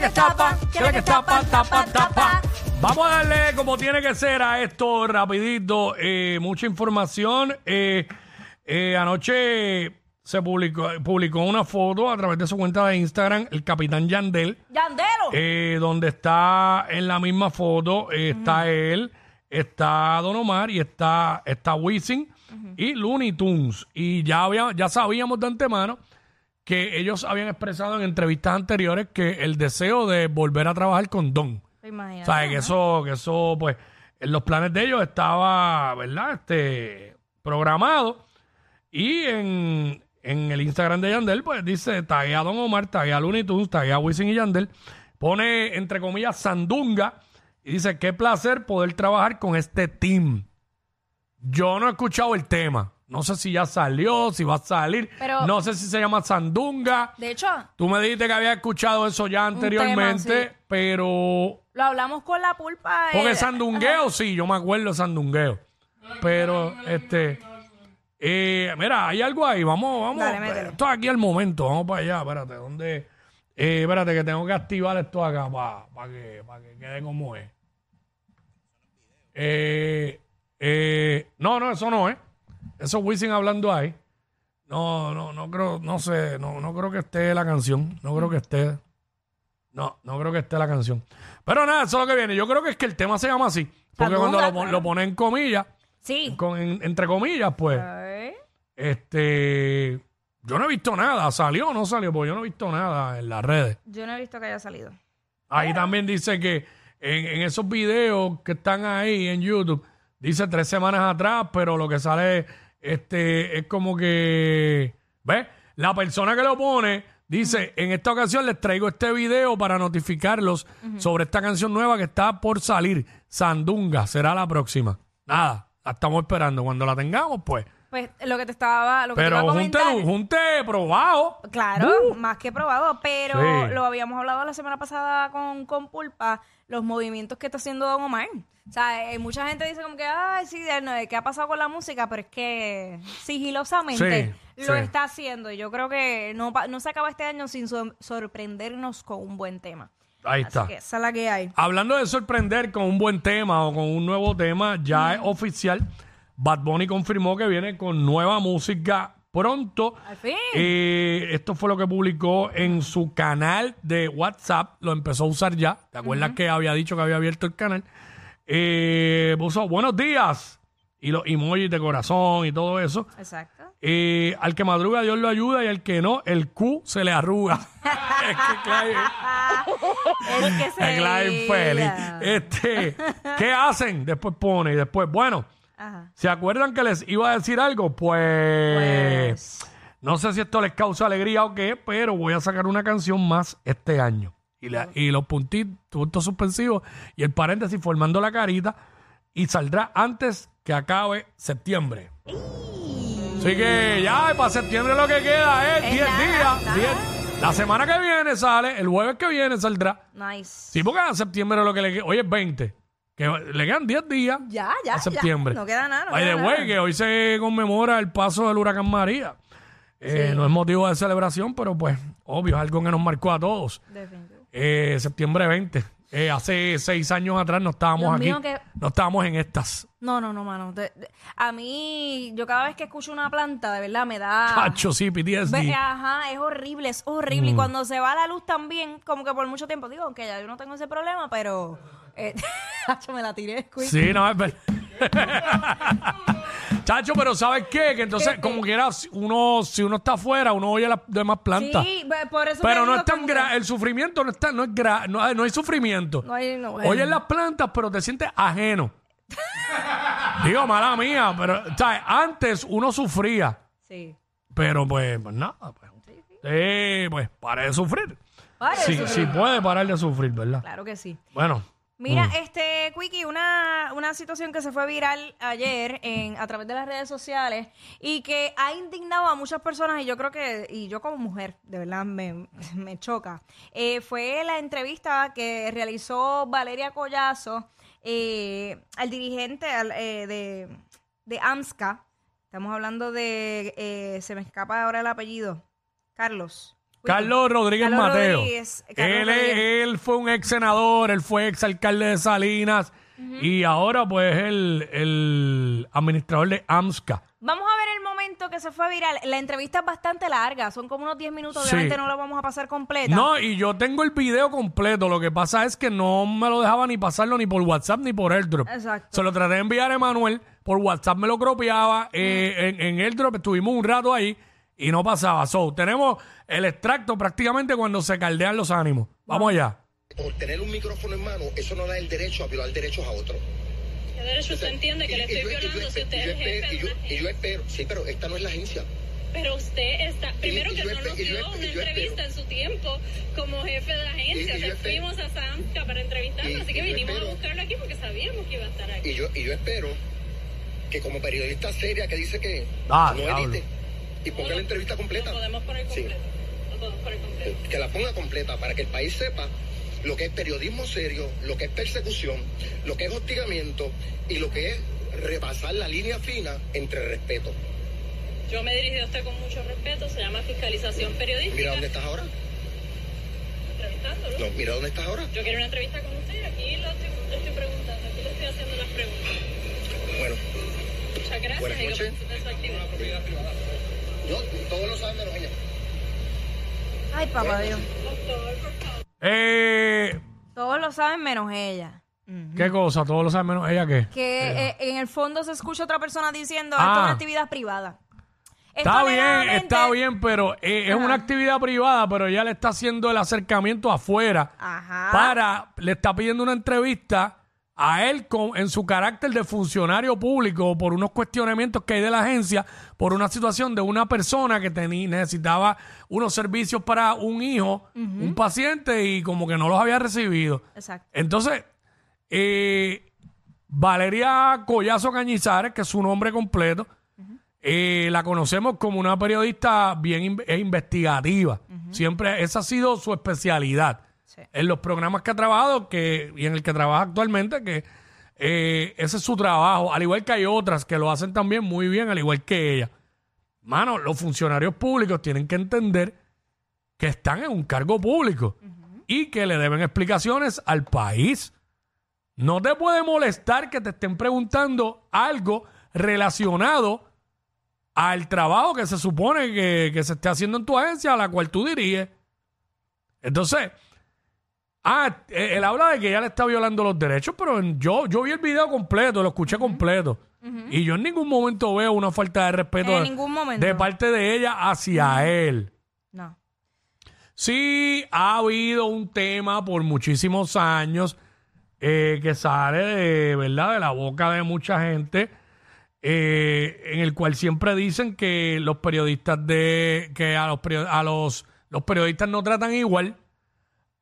la que tapa, que la que tapa, tapa, tapa. Vamos a darle como tiene que ser a esto rapidito. eh, mucha información. Eh, eh, anoche se publicó, publicó una foto a través de su cuenta de Instagram, el capitán Yandel, Yandelo. eh, donde está en la misma foto, está él, está Don Omar y está, está Wisin y Looney Tunes. Y ya, había, ya sabíamos de antemano que ellos habían expresado en entrevistas anteriores que el deseo de volver a trabajar con Don. Imagínate. ¿Sabes? Que eso, que eso, pues, en los planes de ellos estaba, ¿verdad? Este, programado. Y en, en el Instagram de Yandel, pues dice, taguea a Don Omar, taguea a Looney Tunes, taguea a Wisin y Yandel. Pone, entre comillas, Sandunga. Y dice, qué placer poder trabajar con este team. Yo no he escuchado el tema. No sé si ya salió, si va a salir. Pero- no sé si se llama Sandunga. De hecho, Tú me dijiste que había escuchado eso ya anteriormente, tema, pero lo hablamos con la pulpa. porque sandungueo, sí, yo me acuerdo de sandungueo. Pero, este. eh, mira, hay algo ahí. Vamos, vamos. Dale, métele. esto es aquí al momento. Vamos para allá. Espérate, ¿dónde? Eh, espérate, que tengo que activar esto acá para que, pa' que quede como es. Eh, eh, no, no, eso no es. Eso es Wisin hablando ahí. No, no, no creo, no sé, no, no creo que esté la canción. No creo que esté. No, no creo que esté la canción. Pero nada, eso es lo que viene. Yo creo que es que el tema se llama así. Porque cuando lo, pon- lo pone en comillas, Sí. con, en- entre comillas, pues, Ay. este. Yo no he visto nada. ¿Salió o no salió? Porque yo no he visto nada en las redes. Yo no he visto que haya salido. Ahí también dice que en, en esos videos que están ahí en YouTube, dice tres semanas atrás, pero lo que sale este, es como que, ¿ves? La persona que lo pone dice, en esta ocasión les traigo este video para notificarlos sobre esta canción nueva que está por salir. Sandunga será la próxima. Nada, la estamos esperando. Cuando la tengamos, pues. Pues lo que te estaba, lo que te iba a Pero junte, comentar. junte probado. Claro, más que probado, pero Sí. lo habíamos hablado la semana pasada con, con Pulpa, los movimientos que está haciendo Don Omar. O sea, eh, mucha gente dice como que, ay, sí, de- no, ¿qué ha pasado con la música? Pero es que sigilosamente Sí, lo sí. está haciendo. Y Yo creo que no, pa- no se acaba este año sin sor- sorprendernos con un buen tema. Ahí Así está. que esa es la que hay. Hablando de sorprender con un buen tema o con un nuevo tema, ya es oficial. Bad Bunny confirmó que viene con nueva música pronto. Al fin. Eh, esto fue lo que publicó en su canal de WhatsApp. Lo empezó a usar ya. ¿Te acuerdas que había dicho que había abierto el canal? Eh, puso buenos días y los emojis de corazón y todo eso. Exacto. Eh, al que madruga Dios lo ayuda y al que no, el Q se le arruga. es que Clive- Es que se es Clive feliz. Este, ¿qué hacen? Después pone y después, bueno, Ajá. ¿se acuerdan que les iba a decir algo? Pues, Pues. no sé si esto les causa alegría o qué, pero voy a sacar una canción más este año. Y, la- y los puntitos, puntos suspensivos y el paréntesis formando la carita y saldrá antes que acabe septiembre. Así que ya, para septiembre lo que queda es Es 10 nada, días. 10. La semana que viene sale, el jueves que viene saldrá. Nice. Sí, porque a septiembre lo que le queda, hoy es 20, que le quedan 10 días Ya, ya. a septiembre. ya. No queda nada. No By queda the nada. way, que hoy se conmemora el paso del huracán María. Eh, No es motivo de celebración, pero pues, obvio, es algo que nos marcó a todos. Eh, septiembre 20. Eh, hace seis años atrás no estábamos aquí. que- No estábamos en estas. No, no, no, mano. De- de- a mí, yo cada vez que escucho una planta, de verdad, me da... Chacho, sí, PTSD. Ve- ajá, es horrible, es horrible. Y cuando se va la luz también, como que por mucho tiempo, digo, aunque ya yo no tengo ese problema, pero... Eh, Chacho, me la tiré, Squeak. Sí, no, es verdad. Chacho, pero ¿sabes qué? Que entonces, ¿Qué? como quiera, si uno, si uno está afuera, uno oye las demás plantas. Sí, por eso pero no digo es tan como que- gra el sufrimiento no está, no es gra no, hay- no hay sufrimiento. No hay- no, bueno. Oyes las plantas, pero te sientes ajeno. Digo, mala mía, pero ¿sabes? antes uno sufría, Sí. pero pues, pues nada, pues. Sí, pues pare de sufrir. De Sí, sufrir. sí puede parar de sufrir, ¿verdad? Claro que sí. Bueno. Mira, mm. este, Quickie, una, una situación que se fue viral ayer en, a través de las redes sociales y que ha indignado a muchas personas y yo creo que, y yo como mujer, de verdad me, me choca, eh, fue la entrevista que realizó Valeria Collazo eh, al dirigente al, eh, de, de AMSCA. Estamos hablando de, eh, se me escapa ahora el apellido, Carlos. Carlos Rodríguez Carlos Mateo. Rodríguez, Carlos él, es- Rodríguez. él fue un ex senador, él fue ex alcalde de Salinas y ahora pues es el, el administrador de AMSCA. Vamos a ver el momento que se fue viral. La entrevista es bastante larga, son como unos 10 minutos, Sí. obviamente no la vamos a pasar completa. No, y yo tengo el video completo. Lo que pasa es que no me lo dejaba ni pasarlo ni por WhatsApp ni por AirDrop. Exacto. Se lo traté de enviar a Emanuel. Por WhatsApp me lo cropeaba. eh, en, en AirDrop estuvimos un rato ahí y no pasaba. So, tenemos el extracto prácticamente cuando se caldean los ánimos. Vamos allá. por tener un micrófono en mano, eso no da el derecho a violar derechos a otros. ¿Qué derecho usted entiende que le estoy violando si usted es el jefe de y yo, una y yo agencia? espero, sí, pero esta no es la agencia. Pero usted está, primero y que yo no nos yo dio una yo entrevista en su tiempo como jefe de agencia. Y- y yo O sea, fuimos a Samsca para entrevistarlo, y- así que yo vinimos espero- a buscarlo aquí porque sabíamos que iba a estar aquí. Y yo, y yo espero que como periodista seria que dice que Ah, no edite y ponga la entrevista completa. Podemos poner Sí. poner completo. Que la ponga completa para que el país sepa lo que es periodismo serio, lo que es persecución, lo que es hostigamiento y lo que es rebasar la línea fina entre respeto. Yo me he dirigido a usted con mucho respeto, se llama fiscalización periodística. Mira dónde estás ahora. Entrevistándolo. No, mira dónde estás ahora. Yo quiero una entrevista con usted y aquí lo estoy, preguntando, aquí le estoy haciendo las preguntas. Bueno, Muchas gracias. Buenas noches. Yo, todos lo saben menos ella. Ay, papá Dios. Eh, Todos lo saben menos ella. ¿Qué cosa? Todos lo saben menos ella qué. Que eh, en el fondo se escucha otra persona diciendo esto es Ah. una actividad privada. Está bien, está bien, pero eh, es una actividad privada, pero ella le está haciendo el acercamiento afuera Ajá. para, le está pidiendo una entrevista a él con, en su carácter de funcionario público por unos cuestionamientos que hay de la agencia, por una situación de una persona que tenía, necesitaba unos servicios para un hijo, un paciente, y como que no los había recibido. Exacto. Entonces, eh, Valeria Collazo Cañizares, que es su nombre completo, eh, la conocemos como una periodista bien in- e investigativa. Siempre esa ha sido su especialidad. Sí. En los programas que ha trabajado que, y en el que trabaja actualmente, que eh, ese es su trabajo, al igual que hay otras que lo hacen también muy bien, al igual que ella. Mano, los funcionarios públicos tienen que entender que están en un cargo público y que le deben explicaciones al país. No te puede molestar que te estén preguntando algo relacionado al trabajo que se supone que, que se esté haciendo en tu agencia a la cual tú diriges. Entonces, ah, eh, él habla de que ella le está violando los derechos, pero en- yo, yo vi el video completo, lo escuché completo. Y yo en ningún momento veo una falta de respeto En de- ningún momento. de parte de ella hacia él. No. Sí, ha habido un tema por muchísimos años eh, que sale de, ¿verdad? de la boca de mucha gente, eh, en el cual siempre dicen que los periodistas de que a los perio- a los los periodistas no tratan igual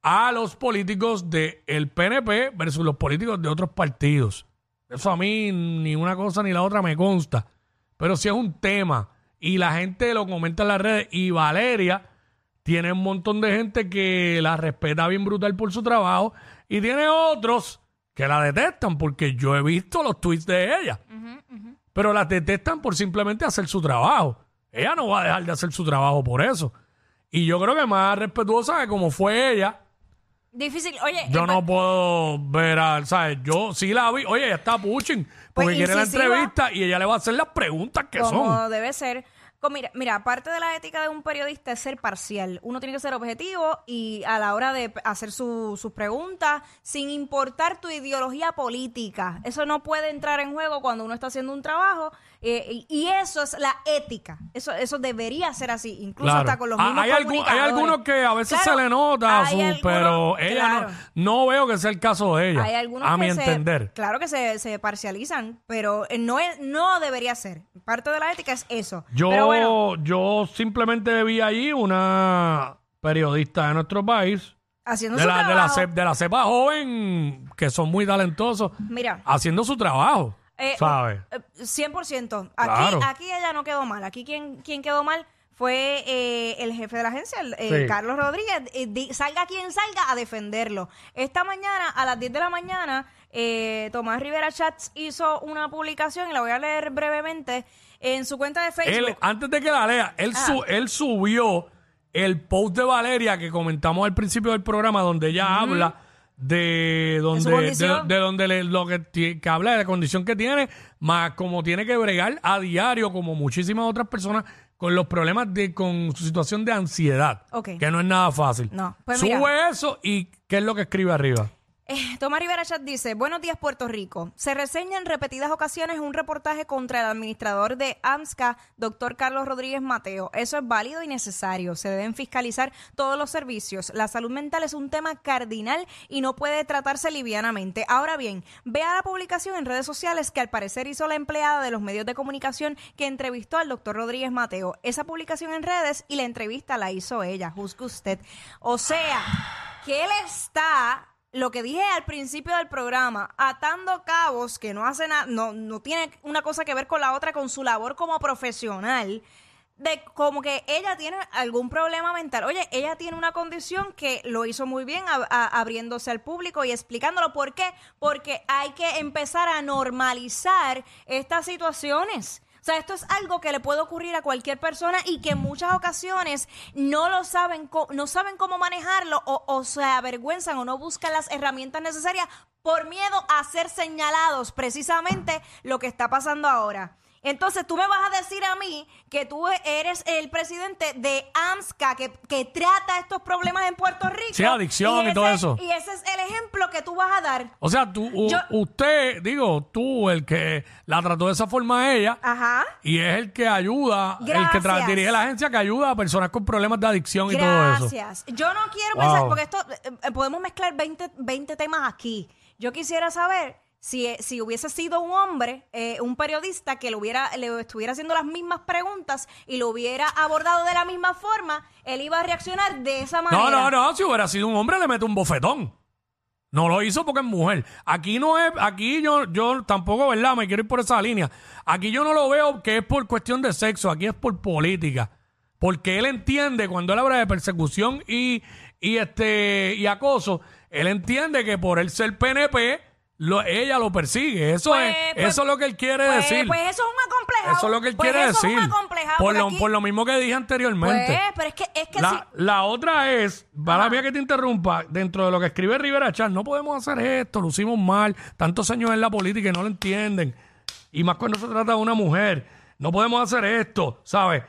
a los políticos del PNP versus los políticos de otros partidos. Eso a mí ni una cosa ni la otra me consta. Pero si es un tema y la gente lo comenta en las redes y Valeria tiene un montón de gente que la respeta bien brutal por su trabajo y tiene otros que la detestan porque yo he visto los tweets de ella. Pero la detestan por simplemente hacer su trabajo. Ella no va a dejar de hacer su trabajo por eso. Y yo creo que más respetuosa de como fue ella, Difícil. Oye, yo eh, no puedo ver a, ¿sabes? Yo sí la vi. Oye, ella está pushing porque Pues quiere la incisiva. entrevista y ella le va a hacer las preguntas que como son. debe ser. Co- Mira, mira, parte de la ética de un periodista es ser parcial. Uno tiene que ser objetivo y a la hora de p- hacer su- sus preguntas, sin importar tu ideología política. Eso no puede entrar en juego cuando uno está haciendo un trabajo. Eh, y, eso es la ética. Eso, eso debería ser así, incluso Claro. hasta con los Ah, mismos hay, algu- hay comunicadores. algunos que a veces Claro, se le nota, hay su- algunos- pero ella claro. no, no veo que sea el caso de ella. Hay algunos a que mi se- entender. claro que se, se parcializan, pero eh, no, es, no debería ser. Parte de la ética es eso. Yo, pero bueno, yo simplemente vi allí una periodista de nuestro país, haciendo de su la, de, la trabajo. cep- de la cepa joven, que son muy talentosos, Mira, haciendo su trabajo, eh, ¿sabes? eh, 100%. Claro. Aquí, aquí ella no quedó mal. Aquí quien, quien quedó mal fue eh, el jefe de la agencia, el, eh, Sí. Carlos Rodríguez. Eh, di- salga quien salga a defenderlo. Esta mañana, a las 10 de la mañana, eh, Tomás Rivera Chats hizo una publicación, y la voy a leer brevemente, en su cuenta de Facebook. Él, antes de que la lea, él, su- Ah. él subió el post de Valeria que comentamos al principio del programa, donde ella habla de donde de, donde le- lo que, habla de la condición que tiene, más como tiene que bregar a diario, como muchísimas otras personas, con los problemas de con su situación de ansiedad, que no es nada fácil. No, pues Sube mira. eso y ¿qué es lo que escribe arriba? Eh, Tomás Rivera Chat dice, buenos días Puerto Rico. Se reseña en repetidas ocasiones un reportaje contra el administrador de AMSCA, doctor Carlos Rodríguez Mateo. Eso es válido y necesario. Se deben fiscalizar todos los servicios. La salud mental es un tema cardinal y no puede tratarse livianamente. Ahora bien, vea la publicación en redes sociales que al parecer hizo la empleada de los medios de comunicación que entrevistó al doctor Rodríguez Mateo. Esa publicación en redes y la entrevista la hizo ella. Juzgue usted. O sea, que él está lo que dije al principio del programa, atando cabos que no hace nada, no, no tiene una cosa que ver con la otra, con su labor como profesional, de como que ella tiene algún problema mental. Oye, ella tiene una condición que lo hizo muy bien abriéndose al público y explicándolo. ¿Por qué? Porque hay que empezar a normalizar estas situaciones. Sea, esto es algo que le puede ocurrir a cualquier persona y que en muchas ocasiones no lo saben, no saben cómo manejarlo o, o se avergüenzan o no buscan las herramientas necesarias por miedo a ser señalados, precisamente lo que está pasando ahora. Entonces tú me vas a decir a mí que tú eres el presidente de AMSCA que, que trata estos problemas en Puerto Rico. Sí, adicción y todo ese- eso. Y ese es el ejemplo que tú vas a dar. O sea, tú, u- Yo- usted, digo, tú, el que la trató de esa forma a ella, Ajá. y es el que ayuda, el que tra- Gracias. dirige la agencia que ayuda a personas con problemas de adicción y todo eso. Gracias. Yo no quiero Wow. pensar, porque esto eh, eh, podemos mezclar 20, 20 temas aquí. Yo quisiera saber si, eh, si hubiese sido un hombre, eh, un periodista que le, hubiera, le estuviera haciendo las mismas preguntas y lo hubiera abordado de la misma forma, él iba a reaccionar de esa manera. No, no, no, si hubiera sido un hombre le mete un bofetón. No lo hizo porque es mujer. Aquí no es, aquí yo, yo tampoco, ¿verdad? Me quiero ir por esa línea. Aquí yo no lo veo que es por cuestión de sexo, aquí es por política. Porque él entiende, cuando él habla de persecución y, y este y acoso, él entiende que por él ser PNP, lo- ella lo persigue. Eso Pues, es, pues, eso es lo que él quiere Pues, decir. pues eso es un acomplejado. eso es lo que él Pues quiere eso decir. Es un acomplejado, por, porque lo, aquí- por lo mismo que dije anteriormente. Pues, pero es que, es que La, la otra es, para mí que te interrumpa, dentro de lo que escribe Rivera Chat, no podemos hacer esto, lo hicimos mal, tantos años en la política y no lo entienden. Y más cuando se trata de una mujer, no podemos hacer esto, ¿sabes?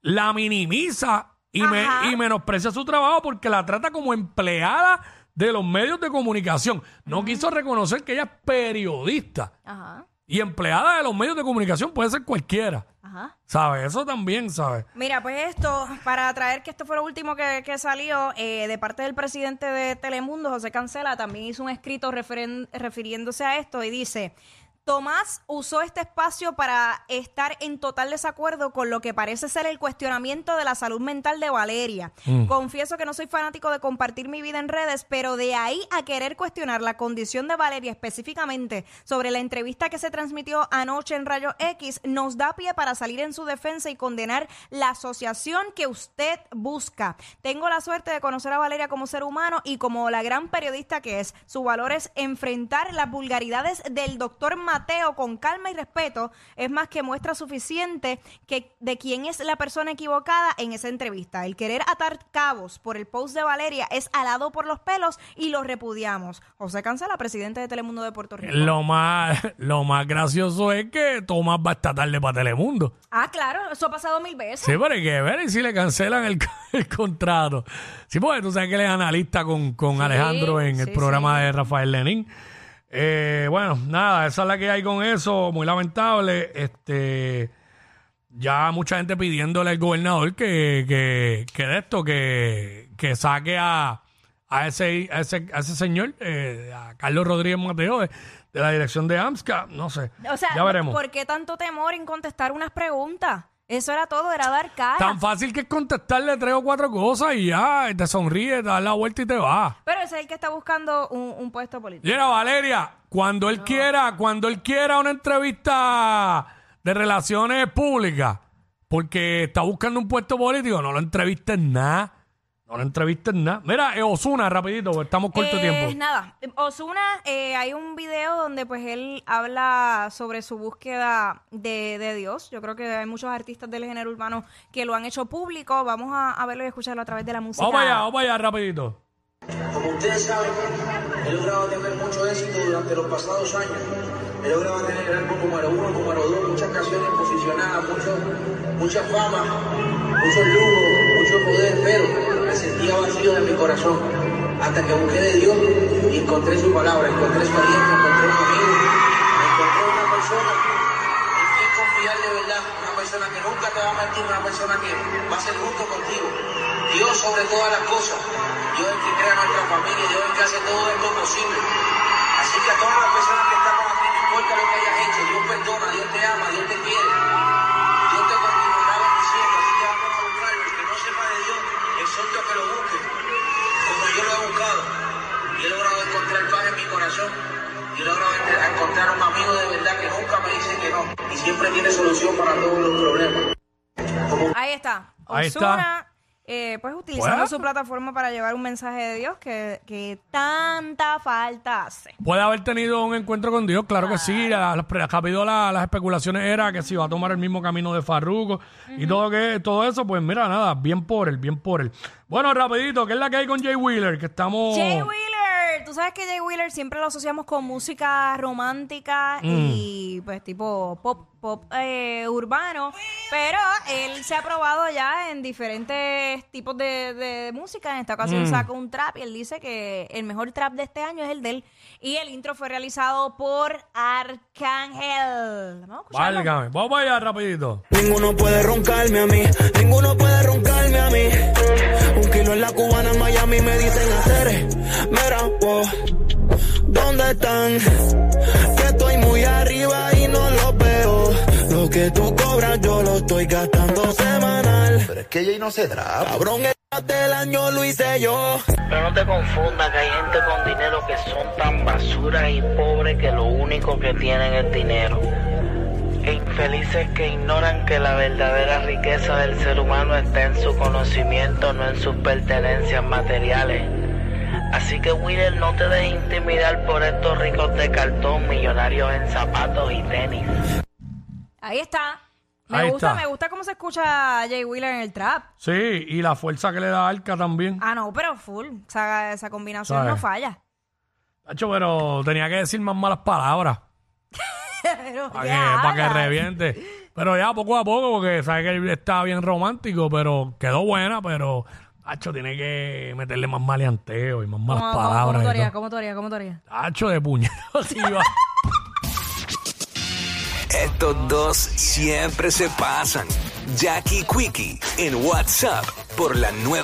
La minimiza y, me- Ajá. y menosprecia su trabajo porque la trata como empleada de los medios de comunicación. No quiso reconocer que ella es periodista Ajá, y empleada de los medios de comunicación puede ser cualquiera, ajá. ¿sabes? Eso también, ¿sabes? Mira, pues esto, para traer que esto fue lo último que, que salió, eh, de parte del presidente de Telemundo, José Cancela, también hizo un escrito referen- refiriéndose a esto y dice, Tomás usó este espacio para estar en total desacuerdo con lo que parece ser el cuestionamiento de la salud mental de Valeria. Confieso que no soy fanático de compartir mi vida en redes, pero de ahí a querer cuestionar la condición de Valeria específicamente sobre la entrevista que se transmitió anoche en Rayo X, nos da pie para salir en su defensa y condenar la asociación que usted busca. Tengo la suerte de conocer a Valeria como ser humano y como la gran periodista que es. Su valor es enfrentar las vulgaridades del doctor Mateo con calma y respeto. Es más que muestra suficiente que de quién es la persona equivocada en esa entrevista. El querer atar cabos por el post de Valeria es alado por los pelos y lo repudiamos. José Cancela, presidente de Telemundo de Puerto Rico. Lo más, lo más gracioso es que Tomás va esta tarde para Telemundo. Ah, claro, eso ha pasado mil veces. Sí, pero hay que ver y si le cancelan el, el contrato. Sí, porque tú sabes que él es analista con, con Sí, Alejandro en el programa sí. de Rafael Lenín. Eh, bueno, nada, esa es la que hay con eso. Muy lamentable. Este ya mucha gente pidiéndole al gobernador que, que, que de esto, que, que saque a, a, ese, a, ese, a ese señor, eh, a Carlos Rodríguez Mateo, de, de la dirección de AMSCA. No sé. O sea, ya veremos. ¿por qué tanto temor en contestar unas preguntas? Eso era todo, era dar cara. Tan fácil que es contestarle tres o cuatro cosas y ya, te sonríe, te das la vuelta y te va. Pero ese es el que está buscando un, un puesto político. Mira, Valeria, cuando él quiera, cuando él quiera una entrevista de relaciones públicas, porque está buscando un puesto político, no lo entrevistes nada. No le entrevistes nada. Mira, eh, Osuna, rapidito, porque estamos corto de Eh, tiempo. Nada, Osuna, hay un video donde pues él habla sobre su búsqueda de, de Dios. Yo creo que hay muchos artistas del género urbano que lo han hecho público. Vamos a, a verlo y escucharlo a través de la música. Vamos allá, vamos allá, rapidito. Como ustedes saben, he logrado tener mucho éxito durante los pasados años. He logrado tener el álbum número uno, número dos, muchas canciones posicionadas, mucho, mucha fama, muchos lujos, mucho poder, pero me sentía vacío de mi corazón. Hasta que busqué de Dios y encontré su palabra, encontré su aliento, encontré un amigo, encontré una persona en quien confiar de verdad, una persona que nunca te va a mentir, una persona que va a ser justo contigo. Dios sobre todas las cosas. Dios el que crea nuestra familia, Dios el que hace todo esto posible. Así que a todas las personas que estamos aquí, no importa lo que hayas hecho, Dios perdona, Dios te ama, Dios te quiere. Que lo busque, como yo lo he buscado. Y he logrado encontrar paz en mi corazón. Y he logrado encontrar un amigo de verdad que nunca me dice que no. Y siempre tiene solución para todos los problemas. Ahí está. Ahí Osuna, eh, pues utilizando su plataforma para llevar un mensaje de Dios que, que tanta falta hace. Puede haber tenido un encuentro con Dios, claro que sí. La- la- rápido la- las especulaciones era que si iba a tomar el mismo camino de Farruko y todo que todo eso, pues mira, nada, bien por él, bien por él. Bueno, rapidito, ¿qué es la que hay con Jay Wheeler? Que estamos... Jay Wheeler, tú sabes que Jay Wheeler siempre lo asociamos con música romántica y pues tipo pop pop eh, urbano, pero él se ha probado ya en diferentes tipos de, de música. En esta ocasión saca un trap y él dice que el mejor trap de este año es el de él. Y el intro fue realizado por Arcángel. Vamos a escucharlo. Válgame, vamos allá rapidito. Ninguno puede roncarme a mí, ninguno puede roncarme a mí. Un kilo en la cubana en Miami me dicen hacer. Mira, wow, ¿dónde están? Que estoy muy arriba y no los veo. Lo que tú cobras yo lo estoy gastando semanal. Pero es que Jay no se traba. Cabrón, el del año lo hice yo. Pero no te confundas que hay gente con dinero que son tan basuras y pobres que lo único que tienen es dinero. E infelices que ignoran que la verdadera riqueza del ser humano está en su conocimiento, no en sus pertenencias materiales. Así que Wheeler no te dejes intimidar por estos ricos de cartón, millonarios en zapatos y tenis. Ahí está. Me Ahí gusta, está. me gusta cómo se escucha Jay Wheeler en el trap. Sí, y la fuerza que le da Arca también. Ah, no, pero full. Esa, esa combinación ¿Sabes? no falla. Tacho, pero tenía que decir más malas palabras Pero, para ¿qué que, pa' que reviente. Pero ya poco a poco, porque sabe que él está bien romántico, pero quedó buena, pero Tacho tiene que meterle más maleanteo y más malas ¿Cómo, cómo- palabras. cómo harías? ¿Cómo harías? Tacho de puñetazo. así va. Estos dos siempre se pasan. Jackie Quickie en WhatsApp por la nueva